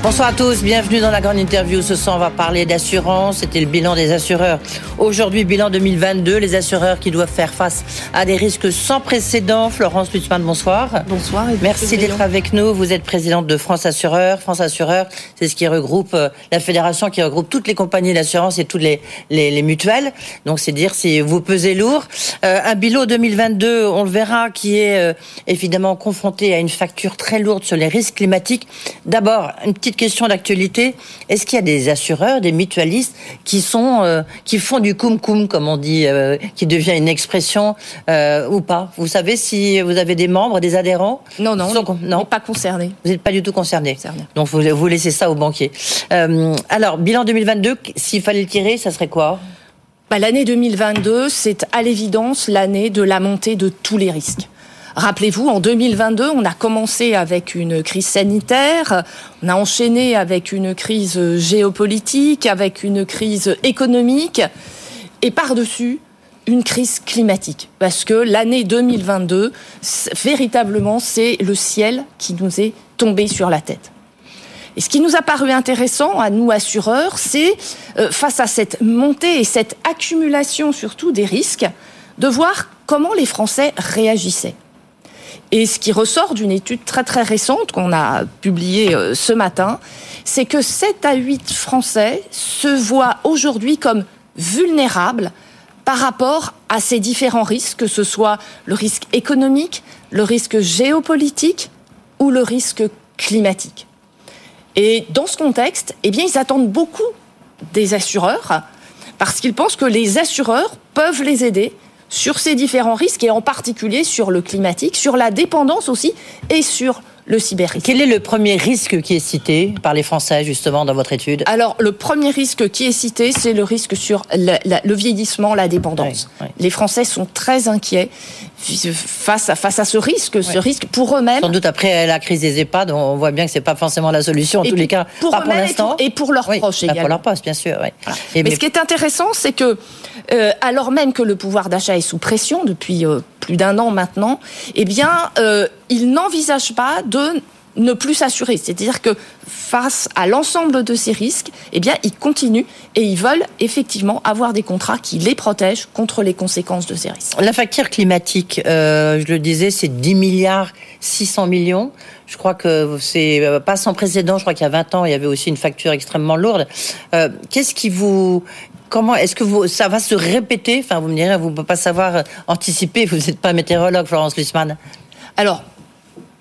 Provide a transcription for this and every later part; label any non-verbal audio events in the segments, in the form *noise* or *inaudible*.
Bonsoir à tous, bienvenue dans la grande interview. Ce soir, on va parler d'assurance. C'était le bilan des assureurs. Aujourd'hui, bilan 2022, les assureurs qui doivent faire face à des risques sans précédent. Florence Lutzmann, bonsoir. Bonsoir. Merci d'être avec nous. Vous êtes présidente de France Assureurs. France Assureurs, c'est ce qui regroupe euh, la fédération qui regroupe toutes les compagnies d'assurance et toutes les, les, mutuelles. Donc, c'est dire si vous pesez lourd. Euh, un bilan 2022, on le verra, qui est euh, évidemment confronté à une facture très lourde sur les risques climatiques. D'abord, une petite question d'actualité. Est-ce qu'il y a des assureurs, des mutualistes qui sont, euh, qui font du cum cum, comme on dit, euh, qui devient une expression euh, ou pas? Vous savez si vous avez des membres, des adhérents? Non, non, non, pas concernés. Vous n'êtes pas du tout concernés. Donc vous, vous laissez ça aux banquiers. alors bilan 2022, s'il fallait le tirer, ça serait quoi? Bah, L'année 2022, c'est à l'évidence l'année de la montée de tous les risques. Rappelez-vous, en 2022, on a commencé avec une crise sanitaire, on a enchaîné avec une crise géopolitique, avec une crise économique, et par-dessus, une crise climatique. Parce que l'année 2022, véritablement, c'est le ciel qui nous est tombé sur la tête. Et ce qui nous a paru intéressant à nous assureurs, c'est euh, face à cette montée et cette accumulation surtout des risques, de voir comment les Français réagissaient. Et ce qui ressort d'une étude très très récente qu'on a publiée euh, ce matin, c'est que 7 à 8 Français se voient aujourd'hui comme vulnérables par rapport à ces différents risques, que ce soit le risque économique, le risque géopolitique ou le risque climatique. Et dans ce contexte, eh bien, ils attendent beaucoup des assureurs parce qu'ils pensent que les assureurs peuvent les aider sur ces différents risques et en particulier sur le climatique, sur la dépendance aussi et sur le cyberrisque. Quel est le premier risque qui est cité par les Français justement dans votre étude? Alors le premier risque qui est cité, c'est le risque sur le, vieillissement, la dépendance. Les Français sont très inquiets face à, face à ce risque, ce risque pour eux-mêmes. Sans doute après la crise des EHPAD, on voit bien que c'est pas forcément la solution en tous les cas, pour pas pour l'instant. Et, pour leurs proches également. Pour leurs proches, bien sûr. Et mais, ce qui est intéressant, c'est que euh, alors même que le pouvoir d'achat est sous pression depuis euh, plus d'un an maintenant, eh bien, euh, ils n'envisagent pas de ne plus s'assurer. C'est-à-dire que face à l'ensemble de ces risques, eh bien, ils continuent et ils veulent effectivement avoir des contrats qui les protègent contre les conséquences de ces risques. La facture climatique, euh, je le disais, c'est 10 milliards 600 millions. Je crois que c'est euh, pas sans précédent. Je crois qu'il y a 20 ans, il y avait aussi une facture extrêmement lourde. Euh, qu'est-ce qui vous Comment est-ce que vous, ça va se répéter? Enfin, vous me direz, vous ne pouvez pas savoir anticiper. Vous n'êtes pas météorologue, Florence Lussmann. Alors,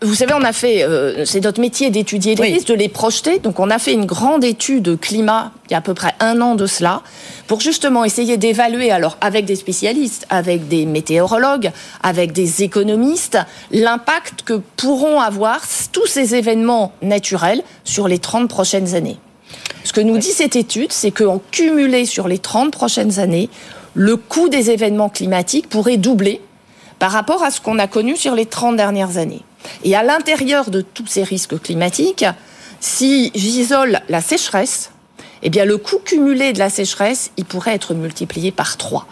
vous savez, on a fait, euh, c'est notre métier d'étudier les risques, de les projeter. Donc, on a fait une grande étude climat il y a à peu près un an de cela, pour justement essayer d'évaluer, alors avec des spécialistes, avec des météorologues, avec des économistes, l'impact que pourront avoir tous ces événements naturels sur les 30 prochaines années. Ce que nous dit cette étude, c'est qu'en cumulé sur les 30 prochaines années, le coût des événements climatiques pourrait doubler par rapport à ce qu'on a connu sur les 30 dernières années. Et à l'intérieur de tous ces risques climatiques, si j'isole la sécheresse, eh bien le coût cumulé de la sécheresse, il pourrait être multiplié par 3.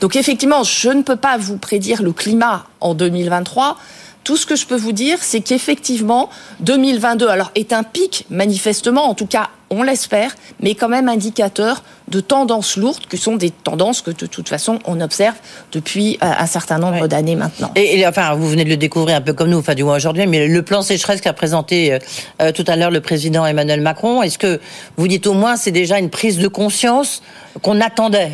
Donc effectivement, je ne peux pas vous prédire le climat en 2023, tout ce que je peux vous dire, c'est qu'effectivement, 2022 alors, est un pic, manifestement, en tout cas, on l'espère, mais quand même indicateur de tendances lourdes, qui sont des tendances que de toute façon, on observe depuis euh, un certain nombre d'années maintenant. Et, enfin, vous venez de le découvrir un peu comme nous, enfin du moins aujourd'hui, mais le plan sécheresse qu'a présenté euh, euh, tout à l'heure le président Emmanuel Macron, est-ce que vous dites au moins c'est déjà une prise de conscience qu'on attendait?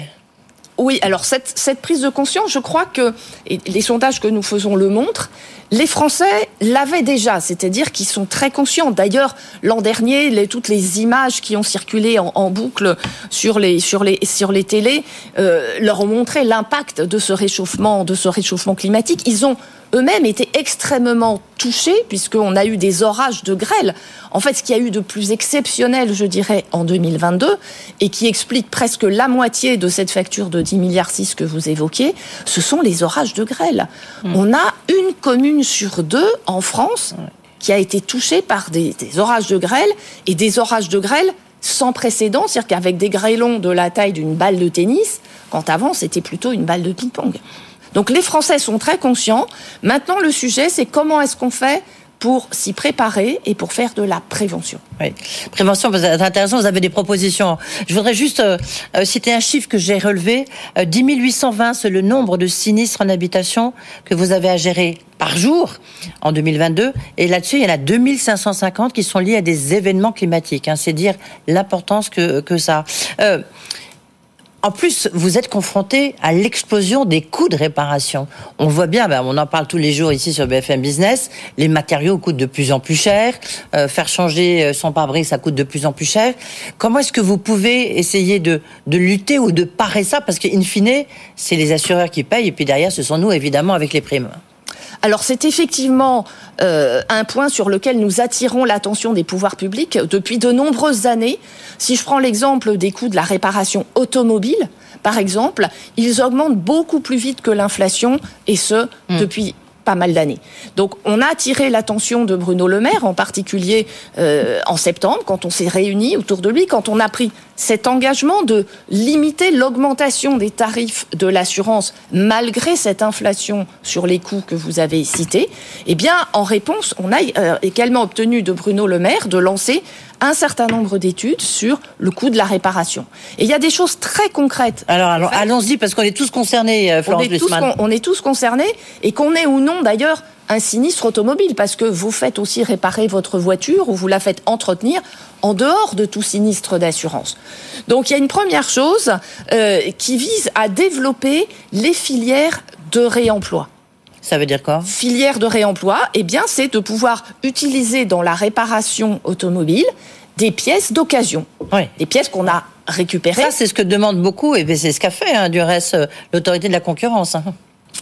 Oui, alors cette, prise de conscience, je crois que, et les sondages que nous faisons le montrent, les Français l'avaient déjà, c'est-à-dire qu'ils sont très conscients. D'ailleurs, l'an dernier, toutes les images qui ont circulé en, boucle sur les sur les sur les télés euh, leur ont montré l'impact de ce réchauffement de ce réchauffement climatique. Ils ont eux-mêmes étaient extrêmement touchés puisqu'on a eu des orages de grêle. En fait, ce qu'il y a eu de plus exceptionnel, je dirais, en 2022 et qui explique presque la moitié de cette facture de 10 milliards 6 que vous évoquiez, ce sont les orages de grêle. Hmm. On a une commune sur deux en France qui a été touchée par des, des orages de grêle et des orages de grêle sans précédent, c'est-à-dire qu'avec des grêlons de la taille d'une balle de tennis, quand avant c'était plutôt une balle de ping-pong. Donc les Français sont très conscients. Maintenant, le sujet, c'est comment est-ce qu'on fait pour s'y préparer et pour faire de la prévention. Oui, prévention, c'est intéressant, vous avez des propositions. Je voudrais juste euh, euh, citer un chiffre que j'ai relevé. 10 euh, 820, c'est le nombre de sinistres en habitation que vous avez à gérer par jour en 2022. Et là-dessus, il y en a 2550 qui sont liés à des événements climatiques. Hein. c'est dire l'importance que, que ça a. En plus, vous êtes confronté à l'explosion des coûts de réparation. On voit bien, ben, on en parle tous les jours ici sur BFM Business, les matériaux coûtent de plus en plus cher, euh, faire changer euh, son pare-brise, ça coûte de plus en plus cher. Comment est-ce que vous pouvez essayer de, de lutter ou de parer ça? Parce qu'in fine, c'est les assureurs qui payent, et puis derrière, ce sont nous, évidemment, avec les primes. Alors c'est effectivement euh, un point sur lequel nous attirons l'attention des pouvoirs publics depuis de nombreuses années. Si je prends l'exemple des coûts de la réparation automobile, par exemple, ils augmentent beaucoup plus vite que l'inflation, et ce, hmm. depuis pas mal d'années. Donc on a attiré l'attention de Bruno Le Maire, en particulier euh, en septembre, quand on s'est réunis autour de lui, quand on a pris cet engagement de limiter l'augmentation des tarifs de l'assurance malgré cette inflation sur les coûts que vous avez cités, eh bien, en réponse, on a euh, également obtenu de Bruno Le Maire de lancer un certain nombre d'études sur le coût de la réparation. Et il y a des choses très concrètes. Alors, allons-y, parce qu'on est tous concernés, euh, Florence on est, tous, on est tous concernés, et qu'on ait ou non d'ailleurs un sinistre automobile, parce que vous faites aussi réparer votre voiture ou vous la faites entretenir en dehors de tout sinistre d'assurance. Donc il y a une première chose euh, qui vise à développer les filières de réemploi. Ça veut dire quoi? Filière de réemploi, eh bien, c'est de pouvoir utiliser dans la réparation automobile des pièces d'occasion, des pièces qu'on a récupérées. Ça, c'est ce que demande beaucoup, et c'est ce qu'a fait, hein, du reste, euh, l'autorité de la concurrence. Hein.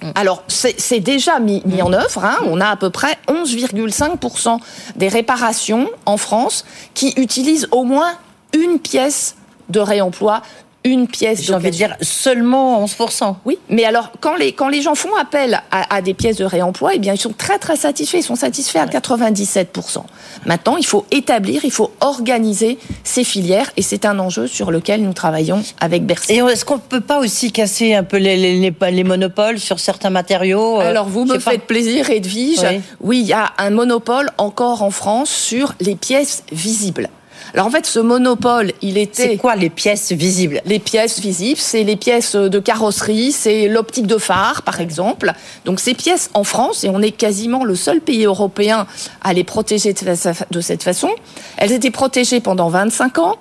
Mm. Alors, c'est déjà mis, en œuvre. Hein. On a à peu près 11,5% des réparations en France qui utilisent au moins une pièce de réemploi une pièce J'ai envie de dire seulement 11%. Oui, mais alors quand les, quand les gens font appel à, des pièces de réemploi, eh bien ils sont très très satisfaits, ils sont satisfaits à 97%. Maintenant, il faut établir, il faut organiser ces filières et c'est un enjeu sur lequel nous travaillons avec Bercy. Et est-ce qu'on ne peut pas aussi casser un peu les, les, les, monopoles sur certains matériaux euh, Alors vous me faites plaisir, Edwige. Oui. oui, il y a un monopole encore en France sur les pièces visibles. Alors en fait, ce monopole, il était. C'est quoi les pièces visibles? Les pièces visibles, c'est les pièces de carrosserie, c'est l'optique de phare, par exemple. Donc ces pièces en France, et on est quasiment le seul pays européen à les protéger de cette façon, elles étaient protégées pendant 25 ans.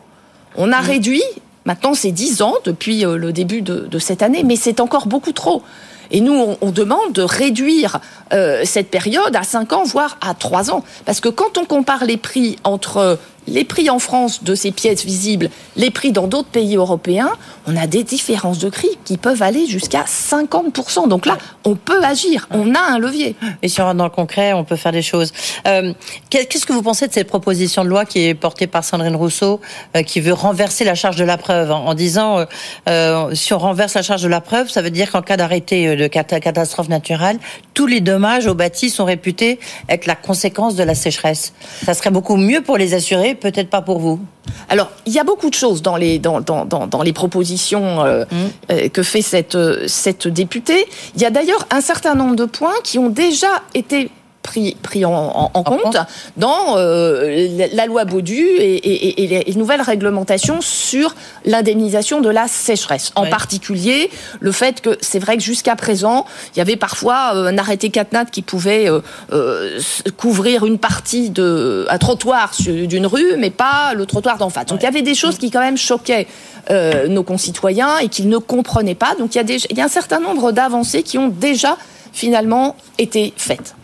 On a mmh. réduit, maintenant c'est 10 ans depuis euh, le début de, cette année, mais c'est encore beaucoup trop. Et nous, on, demande de réduire euh, cette période à 5 ans, voire à 3 ans. Parce que quand on compare les prix entre les prix en France de ces pièces visibles, les prix dans d'autres pays européens, on a des différences de prix qui peuvent aller jusqu'à 50%. Donc là, on peut agir, on a un levier. Et si on rentre dans le concret, on peut faire des choses. Euh, qu'est-ce que vous pensez de cette proposition de loi qui est portée par Sandrine Rousseau, euh, qui veut renverser la charge de la preuve en, disant, euh, si on renverse la charge de la preuve, ça veut dire qu'en cas d'arrêté de catastrophe naturelle, tous les dommages aux bâtis sont réputés être la conséquence de la sécheresse. Ça serait beaucoup mieux pour les assurés peut-être pas pour vous. Alors, il y a beaucoup de choses dans les, dans, dans, dans, les propositions euh, mmh. euh, que fait cette, euh, cette députée. Il y a d'ailleurs un certain nombre de points qui ont déjà été pris, pris en, compte, dans euh, la loi Baudu et, les nouvelles réglementations sur l'indemnisation de la sécheresse. En particulier, le fait que c'est vrai que jusqu'à présent, il y avait parfois euh, un arrêté CatNat qui pouvait euh, couvrir une partie de un trottoir d'une rue, mais pas le trottoir d'en face. Donc il y avait des choses qui quand même choquaient nos concitoyens et qu'ils ne comprenaient pas. Donc il y a, des, il y a un certain nombre d'avancées qui ont déjà finalement été faites.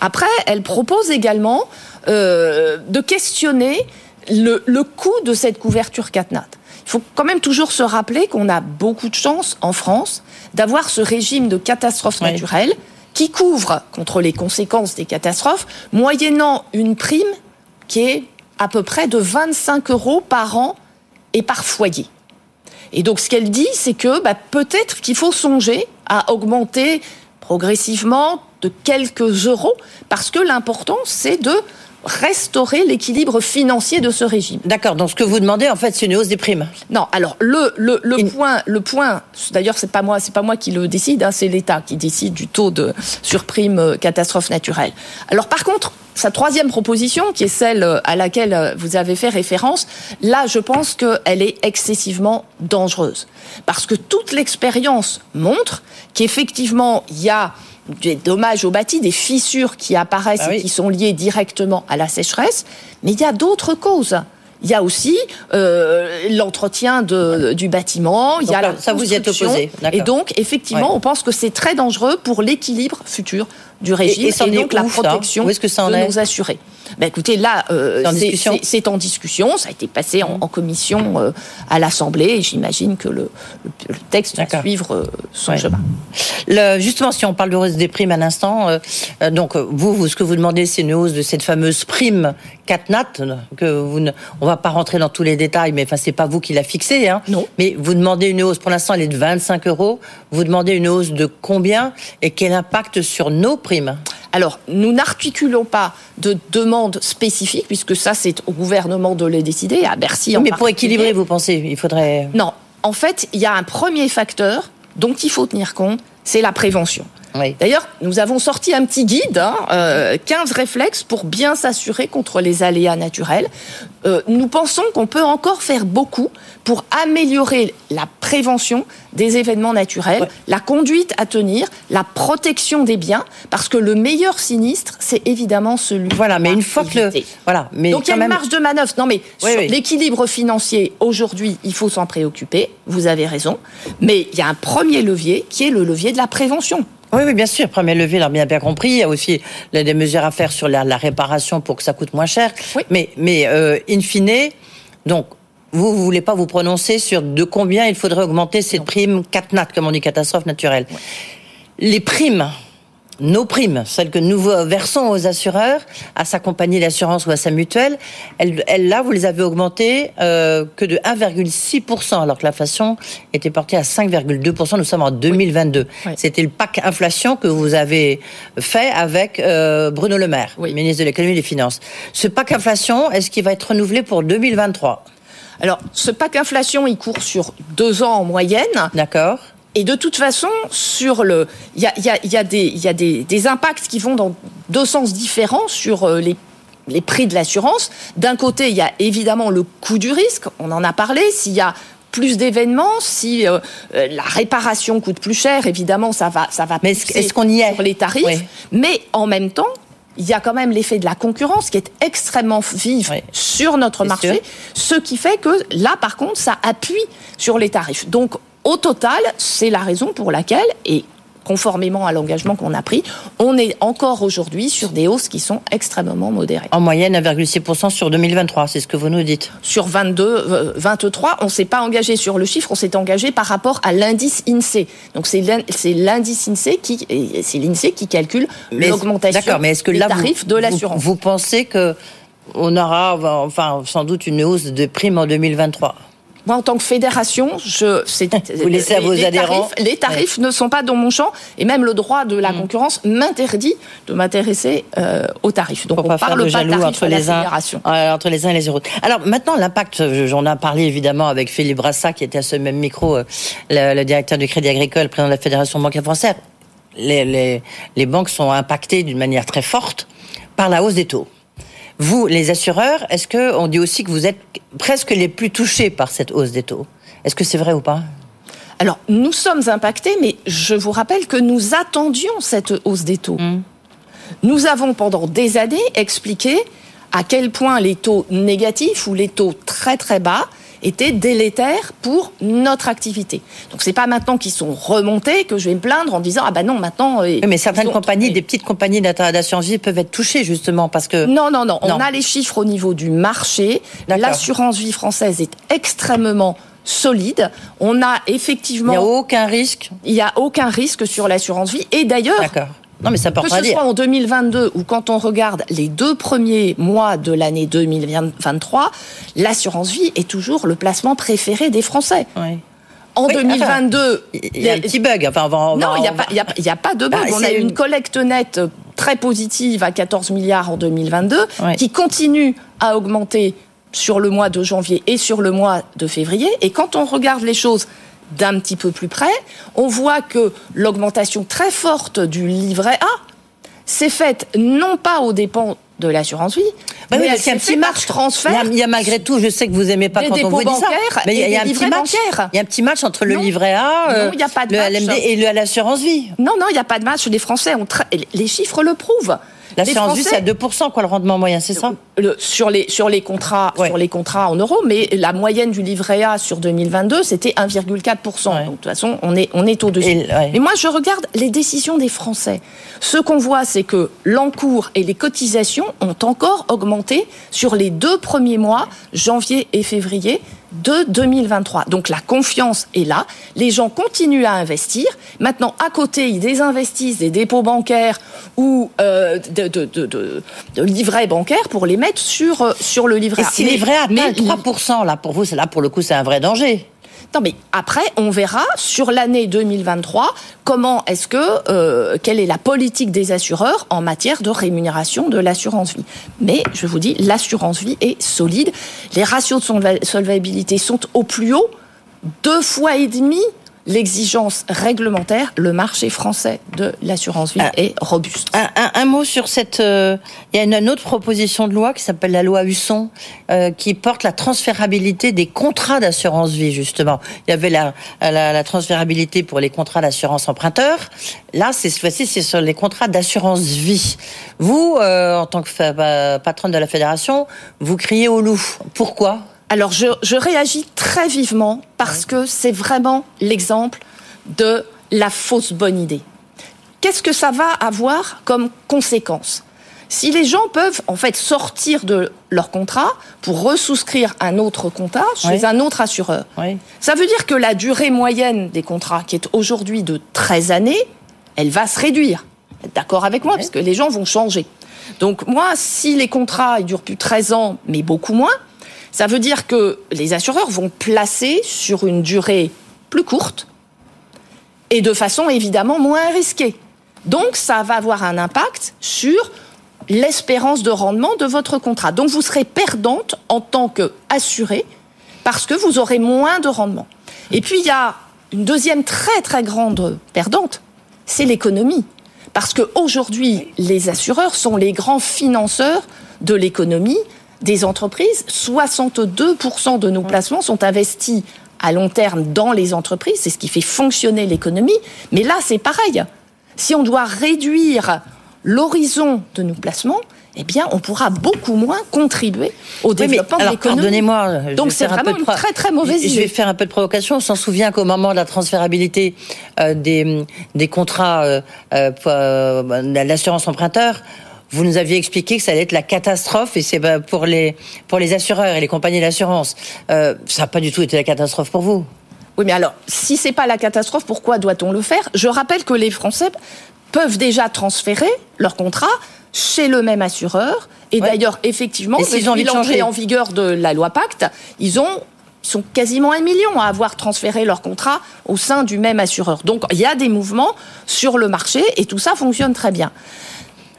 Après, elle propose également euh, de questionner le, coût de cette couverture CatNat. Il faut quand même toujours se rappeler qu'on a beaucoup de chance en France d'avoir ce régime de catastrophes naturelles qui couvre contre les conséquences des catastrophes, moyennant une prime qui est à peu près de 25 euros par an et par foyer. Et donc ce qu'elle dit, c'est que bah, peut-être qu'il faut songer à augmenter progressivement de quelques euros, parce que l'important, c'est de restaurer l'équilibre financier de ce régime. D'accord. Donc ce que vous demandez, en fait, c'est une hausse des primes. Non. Alors le le, le point le point. D'ailleurs, c'est pas moi c'est pas moi qui le décide. Hein, c'est l'État qui décide du taux de surprime euh, catastrophe naturelle. Alors par contre, sa troisième proposition, qui est celle euh, à laquelle euh, vous avez fait référence, là, je pense qu'elle est excessivement dangereuse. Parce que toute l'expérience montre qu'effectivement, il y a des dommages au bâti, des fissures qui apparaissent ah et qui sont liées directement à la sécheresse, mais il y a d'autres causes. Il y a aussi euh, l'entretien du bâtiment, il y a la ça vous y êtes opposé. Et donc, effectivement, on pense que c'est très dangereux pour l'équilibre futur du régime et, donc la protection de nos assurés. Ben écoutez, là, euh, c'est en, discussion. Ça a été passé en, commission euh, à l'Assemblée et j'imagine que le, texte va suivre euh, son chemin. justement, si on parle de hausse des primes à l'instant, donc vous, vous, ce que vous demandez, c'est une hausse de cette fameuse prime CatNat, que vous ne, on va pas rentrer dans tous les détails, mais enfin, c'est pas vous qui l'a fixée, hein. Non. Mais vous demandez une hausse, pour l'instant, elle est de 25 euros. Vous demandez une hausse de combien et quel impact sur nos alors, nous n'articulons pas de demande spécifique, puisque ça, c'est au gouvernement de les décider, à Bercy en Mais pour équilibrer, vous pensez, il faudrait... Non, en fait, il y a un premier facteur dont il faut tenir compte, c'est la prévention. D'ailleurs, nous avons sorti un petit guide, hein, 15 euh, réflexes pour bien s'assurer contre les aléas naturels. Euh, nous pensons qu'on peut encore faire beaucoup pour améliorer la prévention des événements naturels, la conduite à tenir, la protection des biens, parce que le meilleur sinistre, c'est évidemment celui. Voilà, mais une fois que le, voilà, mais donc il y a une marge de manœuvre. Non, mais sur l'équilibre financier aujourd'hui, il faut s'en préoccuper. Vous avez raison, mais il y a un premier levier qui est le levier de la prévention. Oui, oui, bien sûr. Premier levier, on bien bien compris. Il y a aussi des mesures à faire sur la, réparation pour que ça coûte moins cher. Mais, mais euh, in fine, donc, vous ne voulez pas vous prononcer sur de combien il faudrait augmenter cette prime CatNat, comme on dit, catastrophe naturelle. Les primes nos primes, celles que nous versons aux assureurs, à sa compagnie d'assurance ou à sa mutuelle, elles, là, vous les avez augmentées euh, que de 1,6%, alors que l'inflation était portée à 5,2%. Nous sommes en 2022. C'était le pack inflation que vous avez fait avec euh, Bruno Le Maire, ministre de l'économie et des finances. Ce pack inflation, est-ce qu'il va être renouvelé pour 2023 alors, ce pack inflation, il court sur deux ans en moyenne. D'accord. Et de toute façon, sur le, il y a, y a, y a, des, y a des, des, impacts qui vont dans deux sens différents sur euh, les les prix de l'assurance. D'un côté, il y a évidemment le coût du risque, on en a parlé. S'il y a plus d'événements, si euh, euh, la réparation coûte plus cher, évidemment, ça va, ça va. Mais est-ce qu'on y est sur les tarifs Mais en même temps, il y a quand même l'effet de la concurrence qui est extrêmement vive sur notre marché, ce qui fait que là, par contre, ça appuie sur les tarifs. Donc, au total, c'est la raison pour laquelle, et conformément à l'engagement qu'on a pris, on est encore aujourd'hui sur des hausses qui sont extrêmement modérées. En moyenne, 1,6% sur 2023, c'est ce que vous nous dites. Sur 22, 23, euh, on ne s'est pas engagé sur le chiffre, on s'est engagé par rapport à l'indice INSEE. Donc c'est l'indice INSEE qui, c'est l'INSEE qui calcule l'augmentation des tarifs de l'assurance. Vous, vous pensez que on aura, enfin, sans doute une hausse de primes en 2023 moi, en tant que fédération, je, vous laissez à vos les adhérents. Tarifs, les tarifs ne sont pas dans mon champ, et même le droit de la mm. concurrence m'interdit de m'intéresser euh, aux tarifs. Donc, on ne parle pas de tarifs entre les uns, euh, entre les uns et les autres. Alors maintenant, l'impact, j'en ai parlé évidemment avec Philippe Brassa, qui était à ce même micro, euh, le, directeur du Crédit Agricole, président de la Fédération bancaire française. Les, les, les banques sont impactées d'une manière très forte par la hausse des taux. Vous, les assureurs, est-ce que on dit aussi que vous êtes presque les plus touchés par cette hausse des taux? Est-ce que c'est vrai ou pas? Alors, nous sommes impactés, mais je vous rappelle que nous attendions cette hausse des taux. Mmh. Nous avons pendant des années expliqué à quel point les taux négatifs ou les taux très très bas était délétère pour notre activité. Donc c'est pas maintenant qu'ils sont remontés que je vais me plaindre en disant ah ben non maintenant. Euh, mais certaines compagnies, des petites compagnies d'assurance vie peuvent être touchées justement parce que. Non non non, on a les chiffres au niveau du marché. L'assurance vie française est extrêmement solide. On a effectivement. Il n'y a aucun risque. Il n'y a aucun risque sur l'assurance vie. Et d'ailleurs, non, mais ça que ce soit en 2022 ou quand on regarde les deux premiers mois de l'année 2023, l'assurance vie est toujours le placement préféré des Français. Oui. En 2022, il y a un petit bug. Enfin, non, il n'y a, a, pas de bug. Bah, on a une collecte nette très positive à 14 milliards en 2022, qui continue à augmenter sur le mois de janvier et sur le mois de février. Et quand on regarde les choses d'un petit peu plus près, on voit que l'augmentation très forte du livret A s'est faite non pas aux dépens de l'assurance vie. Bah mais oui, il y a un petit match transfert. Il y, a, malgré tout, je sais que vous aimez pas quand on vous dit ça, mais il y, a un petit match. Il y a un petit match entre le livret A, euh, y a pas de le LMD et l'assurance vie. Non, non, il n'y a pas de match. Les Français ont les chiffres le prouvent. L'assurance vie, c'est à 2%, quoi, le rendement moyen, c'est ça? Sur, les, sur, les contrats, sur les contrats en euros, mais la moyenne du livret A sur 2022, c'était 1,4%. Donc, de toute façon, on est, on est au-dessus. Et, moi, je regarde les décisions des Français. Ce qu'on voit, c'est que l'encours et les cotisations ont encore augmenté sur les deux premiers mois, janvier et février, de 2023. Donc la confiance est là, les gens continuent à investir. Maintenant, à côté, ils désinvestissent des dépôts bancaires ou euh, de, de, de, de, livrets bancaires pour les mettre sur, euh, sur le livret A. Et si livret A 3%, là, pour vous, là, pour le coup, c'est un vrai danger. Non, mais après, on verra sur l'année 2023 comment est-ce que euh, quelle est la politique des assureurs en matière de rémunération de l'assurance vie. Mais je vous dis, l'assurance vie est solide. Les ratios de solvabilité sont au plus haut, deux fois et demi l'exigence réglementaire, le marché français de l'assurance vie ah. est robuste. Un, mot sur cette. Euh, il y a une, autre proposition de loi qui s'appelle la loi Husson, euh, qui porte la transférabilité des contrats d'assurance vie justement. Il y avait la, la, transférabilité pour les contrats d'assurance emprunteur. Là, c'est cette fois-ci, c'est sur les contrats d'assurance vie. Vous, euh, en tant que patronne de la fédération, vous criez au loup. Pourquoi? Alors je, réagis très vivement parce que c'est vraiment l'exemple de la fausse bonne idée. Qu'est-ce que ça va avoir comme conséquence? Si les gens peuvent en fait sortir de leur contrat pour resouscrire un autre contrat chez un autre assureur, ça veut dire que la durée moyenne des contrats, qui est aujourd'hui de 13 années, elle va se réduire. D'accord avec moi, parce que les gens vont changer. Donc moi, si les contrats ils durent plus 13 ans, mais beaucoup moins, ça veut dire que les assureurs vont placer sur une durée plus courte et de façon évidemment moins risquée. Donc ça va avoir un impact sur l'espérance de rendement de votre contrat. Donc vous serez perdante en tant qu'assurée parce que vous aurez moins de rendement. Et puis il y a une deuxième très très grande perdante, c'est l'économie. Parce qu'aujourd'hui, les assureurs sont les grands financeurs de l'économie des entreprises. 62% de nos placements sont investis à long terme dans les entreprises. C'est ce qui fait fonctionner l'économie. Mais là, c'est pareil. Si on doit réduire l'horizon de nos placements, eh bien, on pourra beaucoup moins contribuer au développement de l'économie. Pardonnez-moi. Donc c'est vraiment une très très mauvaise idée. Je vais faire un peu de provocation. On s'en souvient qu'au moment de la transférabilité euh, des, des contrats euh, euh, euh l'assurance emprunteur, vous nous aviez expliqué que ça allait être la catastrophe et c'est bah, pour les pour les assureurs et les compagnies d'assurance. Euh, ça n'a pas du tout été la catastrophe pour vous. Oui, mais alors, si c'est pas la catastrophe, pourquoi doit-on le faire? Je rappelle que les Français peuvent déjà transférer leur contrat chez le même assureur. Et d'ailleurs, effectivement, depuis l'entrée en vigueur de la loi Pacte, ils ont sont quasiment un million à avoir transféré leur contrat au sein du même assureur. Donc il y a des mouvements sur le marché et tout ça fonctionne très bien.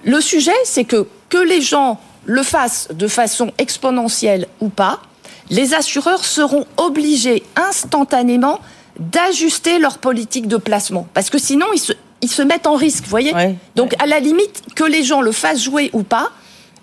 Le sujet, c'est que que les gens le fassent de façon exponentielle ou pas, les assureurs seront obligés instantanément d'ajuster leur politique de placement. Parce que sinon, ils se, mettent en risque, vous voyez Donc, à la limite, que les gens le fassent jouer ou pas,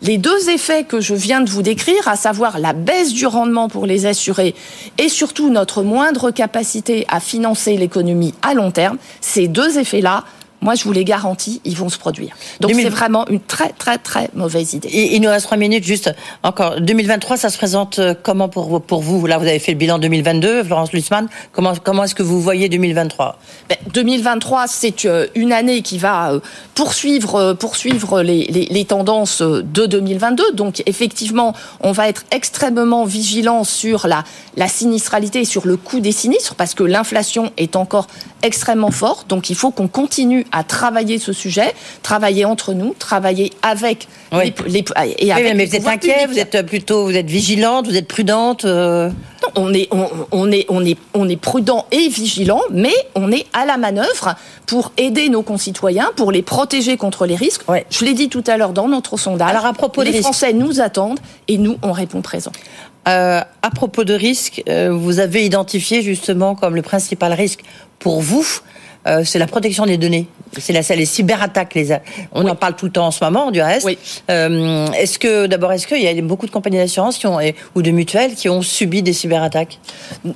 les deux effets que je viens de vous décrire, à savoir la baisse du rendement pour les assurés et surtout notre moindre capacité à financer l'économie à long terme, ces deux effets-là moi, je vous les garantis, ils vont se produire. Donc c'est vraiment une très très très mauvaise idée. il nous reste trois minutes juste encore. 2023, ça se présente euh, comment pour pour vous? Là, vous avez fait le bilan 2022, Florence Lutzmann. Comment comment est-ce que vous voyez 2023 ben, 2023, c'est euh, une année qui va euh, poursuivre poursuivre les, les, les tendances de 2022. Donc effectivement, on va être extrêmement vigilant sur la la sinistralité et sur le coût des sinistres parce que l'inflation est encore extrêmement forte. Donc il faut qu'on continue à travailler ce sujet, travailler entre nous, travailler avec les, et avec mais vous êtes inquiet, vous êtes plutôt, vous êtes vigilante, vous êtes prudente. Euh non, on est, on, est, on, est, on est prudent et vigilant, mais on est à la manœuvre pour aider nos concitoyens, pour les protéger contre les risques. Je l'ai dit tout à l'heure dans notre sondage. Alors à propos les Français nous attendent et nous, on répond présent. Euh, à propos de risques, euh, vous avez identifié justement comme le principal risque pour vous euh, c'est la protection des données. C'est la, les cyberattaques. Les, on en parle tout le temps en ce moment, du reste. Oui. Euh, est-ce que, d'abord, est-ce qu'il y a beaucoup de compagnies d'assurance qui ont, ou de mutuelles qui ont subi des cyberattaques?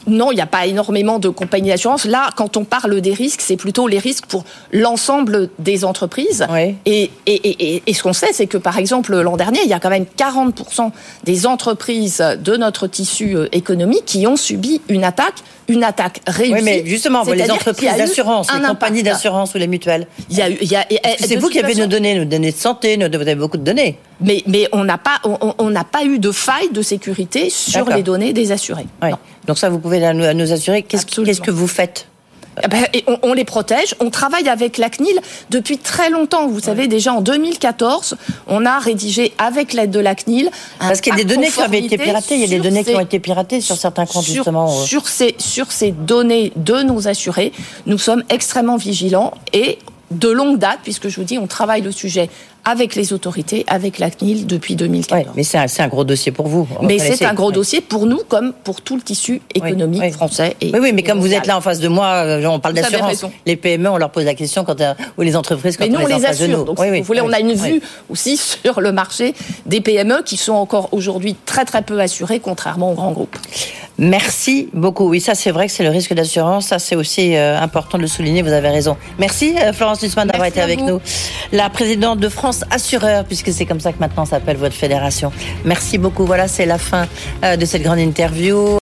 Non, il n'y a pas énormément de compagnies d'assurance. Là, quand on parle des risques, c'est plutôt les risques pour l'ensemble des entreprises. Oui. Et, et, et, et, ce qu'on sait, c'est que, par exemple, l'an dernier, il y a quand même 40% des entreprises de notre tissu euh, économique qui ont subi une attaque une attaque réussie. Oui, mais justement, les entreprises d'assurance, les compagnies d'assurance ou les mutuelles. Il y a, il y a, c'est vous qui avez nos données, nos données de santé, vous avez beaucoup de données. Mais, mais on n'a pas, on n'a pas eu de faille de sécurité sur les données des assurés. Donc ça, vous pouvez nous assurer. Qu'est-ce que vous faites eh ben, on, les protège. On travaille avec la CNIL depuis très longtemps. Vous savez, déjà en 2014, on a rédigé avec l'aide de la CNIL. Parce qu'il y a des données qui avaient été piratées. Il y a des données qui ont été piratées sur certains comptes, sur, justement. Sur ces, sur ces données de nos assurés, nous sommes extrêmement vigilants et de longue date, puisque je vous dis, on travaille le sujet avec les autorités, avec la CNIL depuis 2014. mais c'est un, gros dossier pour vous. Mais c'est un gros dossier pour nous comme pour tout le tissu économique français. Et oui, oui, mais comme vous êtes là en face de moi, euh, on parle d'assurance. Les PME, on leur pose la question quand euh, ou les entreprises quand mais nous, on les, les assure. Donc, si vous voulez, on a une vue aussi *laughs* sur le marché des PME qui sont encore aujourd'hui très très peu assurées, contrairement aux grands groupes. Merci beaucoup. Oui, ça c'est vrai que c'est le risque d'assurance. Ça c'est aussi euh, important de le souligner. Vous avez raison. Merci Florence Lussmann d'avoir été avec nous. La présidente de France Assureur, puisque c'est comme ça que maintenant s'appelle votre fédération. Merci beaucoup. Voilà, c'est la fin euh, de cette grande interview.